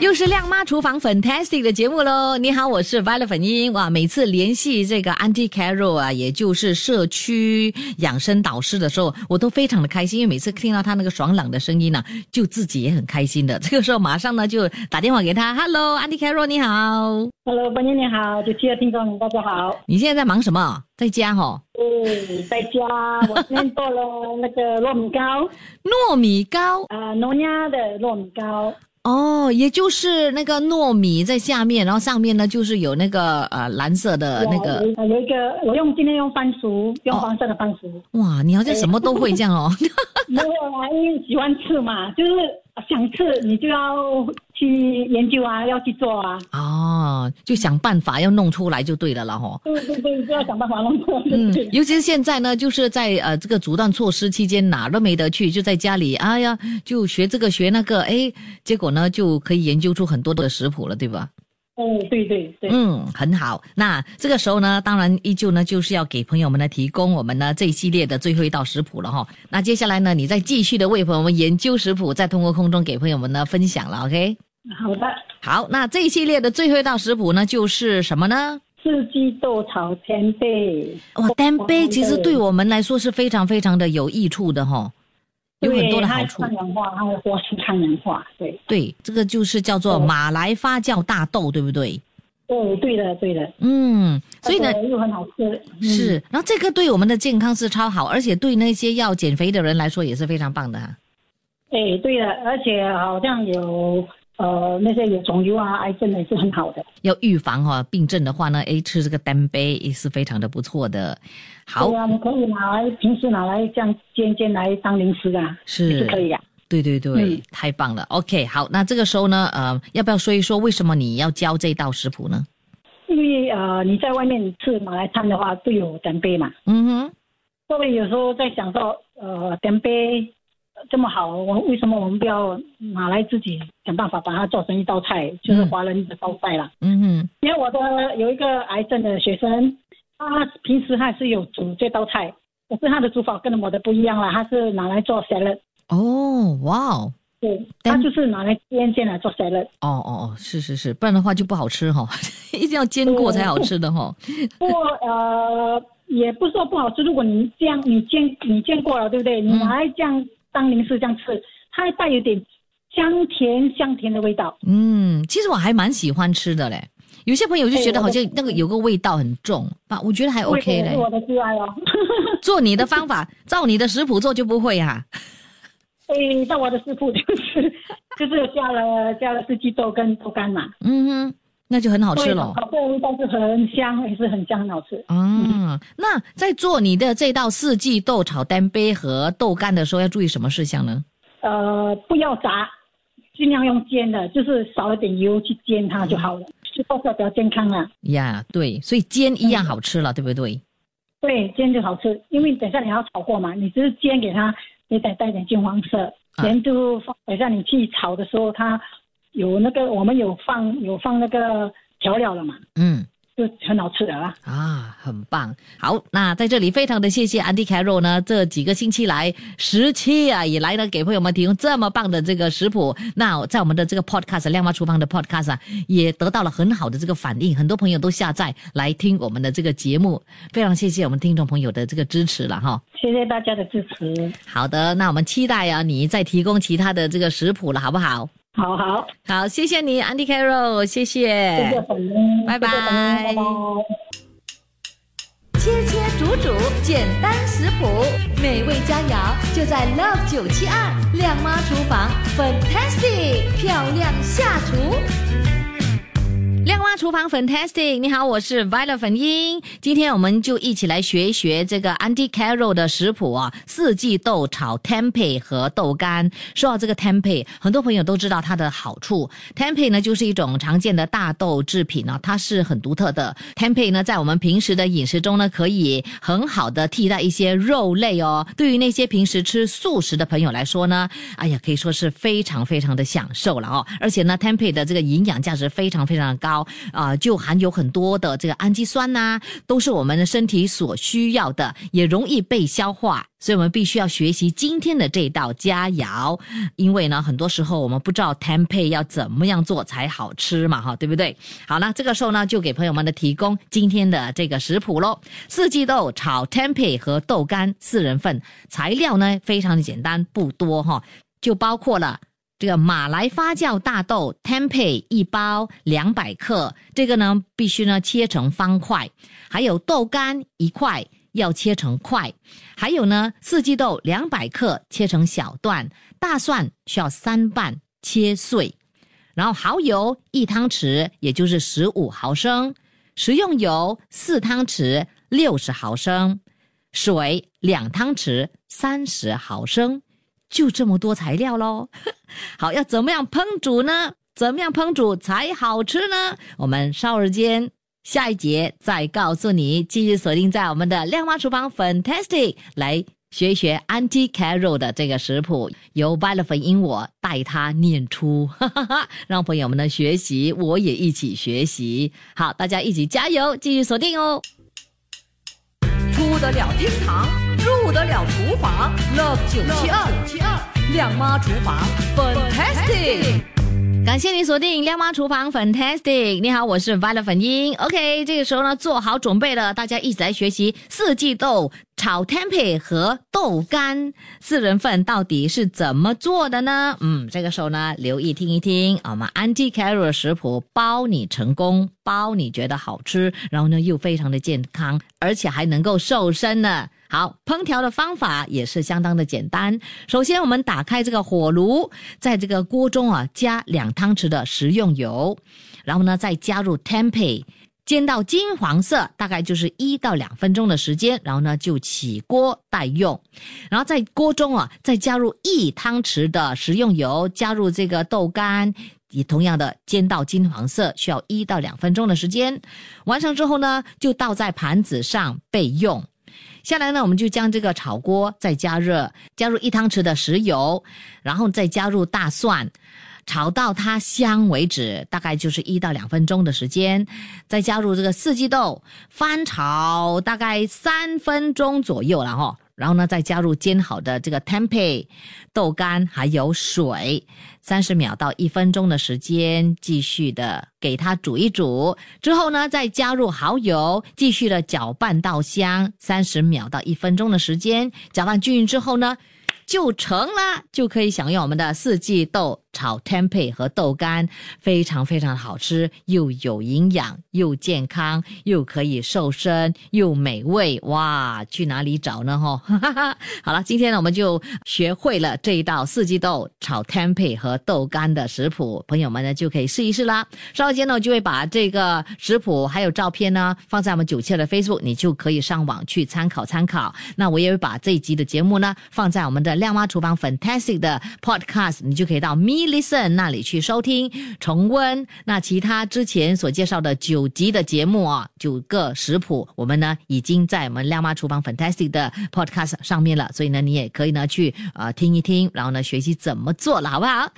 又是亮妈厨房 Fantastic 的节目喽！你好，我是 Violet 粉英哇。每次联系这个 Auntie Carol 啊，也就是社区养生导师的时候，我都非常的开心，因为每次听到他那个爽朗的声音呢，就自己也很开心的。这个时候马上呢就打电话给他，Hello，Auntie Carol 你好，Hello，粉英你好，九七二听众大家好。你现在在忙什么？在家哈？嗯，在家。我今天做了那个糯米糕。糯米糕？啊，农家的糯米糕。哦，也就是那个糯米在下面，然后上面呢就是有那个呃蓝色的那个。有一个，我用今天用番薯，用黄色的番薯。哇，你好像什么都会这样哦。没有啊，因为喜欢吃嘛，就是想吃，你就要去研究啊，要去做啊。哦，就想办法要弄出来就对了了哈。对对对，就要想办法弄出来。嗯，尤其是现在呢，就是在呃这个阻断措施期间，哪都没得去，就在家里，哎呀，就学这个学那个，哎，结果呢就可以研究出很多的食谱了，对吧？哦，对对对，嗯，很好。那这个时候呢，当然依旧呢，就是要给朋友们呢提供我们呢这一系列的最后一道食谱了哈。那接下来呢，你再继续的为朋友们研究食谱，再通过空中给朋友们呢分享了，OK？好的。好，那这一系列的最后一道食谱呢，就是什么呢？四季豆炒天贝。哇，天贝其实对我们来说是非常非常的有益处的哈。有很多的好处，抗氧化，它的活性抗氧化，对对，这个就是叫做马来发酵大豆，对不对？对，对的，对的。嗯，所以呢，又很好吃。是，然后这个对我们的健康是超好，而且对那些要减肥的人来说也是非常棒的。哎，对的，而且好像有。呃，那些有肿瘤啊、癌症的也是很好的。要预防哈病症的话呢，哎，吃这个单杯也是非常的不错的。好，对啊，你可以拿来平时拿来这样煎煎来当零食啊，是是可以的。对对对，太棒了。OK，好，那这个时候呢，呃，要不要说一说为什么你要教这道食谱呢？因为呃，你在外面吃马来餐的话都有丹贝嘛。嗯哼。各位有时候在想说，呃，丹贝。这么好，我为什么我们不要拿来自己想办法把它做成一道菜，就是华人的招菜了。嗯哼，因为我的有一个癌症的学生，他平时还是有煮这道菜，可是他的煮法跟我的不一样了，他是拿来做 salad。哦，哇哦，对，他就是拿来煎煎来做 salad。哦哦哦，是是是，不然的话就不好吃哈，一定要煎过才好吃的哈。不过呃，也不是说不好吃，如果你这样你煎你煎过了，对不对？你拿来这样。当零食这样吃，它还带有点香甜香甜的味道。嗯，其实我还蛮喜欢吃的嘞。有些朋友就觉得好像那个有个味道很重，啊，我觉得还 OK 嘞。我的最爱哦。做你的方法，照你的食谱做就不会哈。哎，照我的食谱就是就是加了加了四季豆跟豆干嘛。嗯哼。那就很好吃了，对，味道是很香，也是很香，很好吃。嗯，那在做你的这道四季豆炒单杯和豆干的时候，要注意什么事项呢？呃，不要炸，尽量用煎的，就是少一点油去煎它就好了，是比较健康啊。呀，对，所以煎一样好吃了，对不对？对，煎就好吃，因为等下你要炒过嘛，你只是煎给它，也得带点金黄色，煎就放，等下你去炒的时候它。有那个，我们有放有放那个调料了嘛？嗯，就很好吃的啦。啊，很棒。好，那在这里非常的谢谢安迪凯肉呢，这几个星期来十期啊以来呢，给朋友们提供这么棒的这个食谱。那在我们的这个 podcast 亮妈厨房的 podcast 啊，也得到了很好的这个反应，很多朋友都下载来听我们的这个节目。非常谢谢我们听众朋友的这个支持了哈。谢谢大家的支持。好的，那我们期待啊，你再提供其他的这个食谱了，好不好？好好好，谢谢你，Andy Carroll，谢谢，谢谢粉英，拜拜，拜拜。切切煮煮，简单食谱，美味佳肴就在 Love 九七二靓妈厨房，Fantastic，漂亮下厨。厨房 Fantastic，你好，我是 Violet 粉英。今天我们就一起来学一学这个 Auntie Carol 的食谱啊，四季豆炒 tempeh 和豆干。说到这个 tempeh，很多朋友都知道它的好处。tempeh 呢就是一种常见的大豆制品呢，它是很独特的。tempeh 呢在我们平时的饮食中呢，可以很好的替代一些肉类哦。对于那些平时吃素食的朋友来说呢，哎呀，可以说是非常非常的享受了哦。而且呢，tempeh 的这个营养价值非常非常的高。啊、就含有很多的这个氨基酸呐、都是我们的身体所需要的，也容易被消化。所以我们必须要学习今天的这道佳肴，因为呢，很多时候我们不知道 tempe 要怎么样做才好吃嘛，哈，对不对？好，那这个时候呢，就给朋友们的提供今天的这个食谱喽。四季豆炒 tempe 和豆干四人份，材料呢非常的简单，不多哈，就包括了。这个马来发酵大豆 tempeh 一包两百克，这个呢必须呢切成方块，还有豆干一块要切成块，还有呢四季豆两百克切成小段，大蒜需要三瓣切碎，然后蚝油一汤匙，也就是十五毫升，食用油四汤匙六十毫升，水两汤匙三十毫升，就这么多材料喽。好，要怎么样烹煮呢？怎么样烹煮才好吃呢？我们稍后间下一节再告诉你。继续锁定在我们的亮妈厨房 Fantastic 来学一学 Auntie Carol 的这个食谱，由 v i l e 粉因我带他念出，哈哈哈，让朋友们的学习，我也一起学习。好，大家一起加油，继续锁定哦。出得了厅堂，入得了厨房，Love 九七二七二亮妈厨房，Fantastic。感谢你锁定亮妈厨房 Fantastic。你好，我是 Violet 粉英。OK，这个时候呢，做好准备了，大家一起来学习四季豆炒 tempe 和豆干四人份到底是怎么做的呢？嗯，这个时候呢，留意听一听我们 Auntie Carol 的食谱，包你成功，包你觉得好吃，然后呢又非常的健康，而且还能够瘦身呢。好，烹调的方法也是相当的简单。首先，我们打开这个火炉，在这个锅中啊加两汤匙的食用油，然后呢再加入 tempeh，煎到金黄色，大概就是一到两分钟的时间，然后呢就起锅待用。然后在锅中啊再加入一汤匙的食用油，加入这个豆干。也同样的煎到金黄色，需要一到两分钟的时间。完成之后呢，就倒在盘子上备用。下来呢，我们就将这个炒锅再加热，加入一汤匙的食油，然后再加入大蒜，炒到它香为止，大概就是一到两分钟的时间。再加入这个四季豆，翻炒大概三分钟左右了哈。然后呢，再加入煎好的这个 tempeh 豆干，还有水，三十秒到一分钟的时间，继续的给它煮一煮。之后呢，再加入蚝油，继续的搅拌到香，三十秒到一分钟的时间，搅拌均匀之后呢，就成了，就可以享用我们的四季豆炒 tempe 和豆干，非常非常好吃，又有营养，又健康，又可以瘦身，又美味，哇！去哪里找呢？哈，好了，今天呢我们就学会了这一道四季豆炒 tempe 和豆干的食谱，朋友们呢就可以试一试啦。稍后间呢，我就会把这个食谱还有照片呢放在我们九七的 Facebook，你就可以上网去参考参考。那我也会把这一集的节目呢放在我们的亮妈厨房 Fantastic 的 Podcast，你就可以到咪 Listen 那里去收听重温。那其他之前所介绍的九集的节目啊，九个食谱，我们呢已经在我们亮妈厨房 Fantastic 的 Podcast 上面了，所以呢你也可以呢去呃听一听，然后呢学习怎么做了，好不好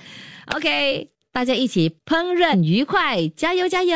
？OK，大家一起烹饪愉快，加油加油！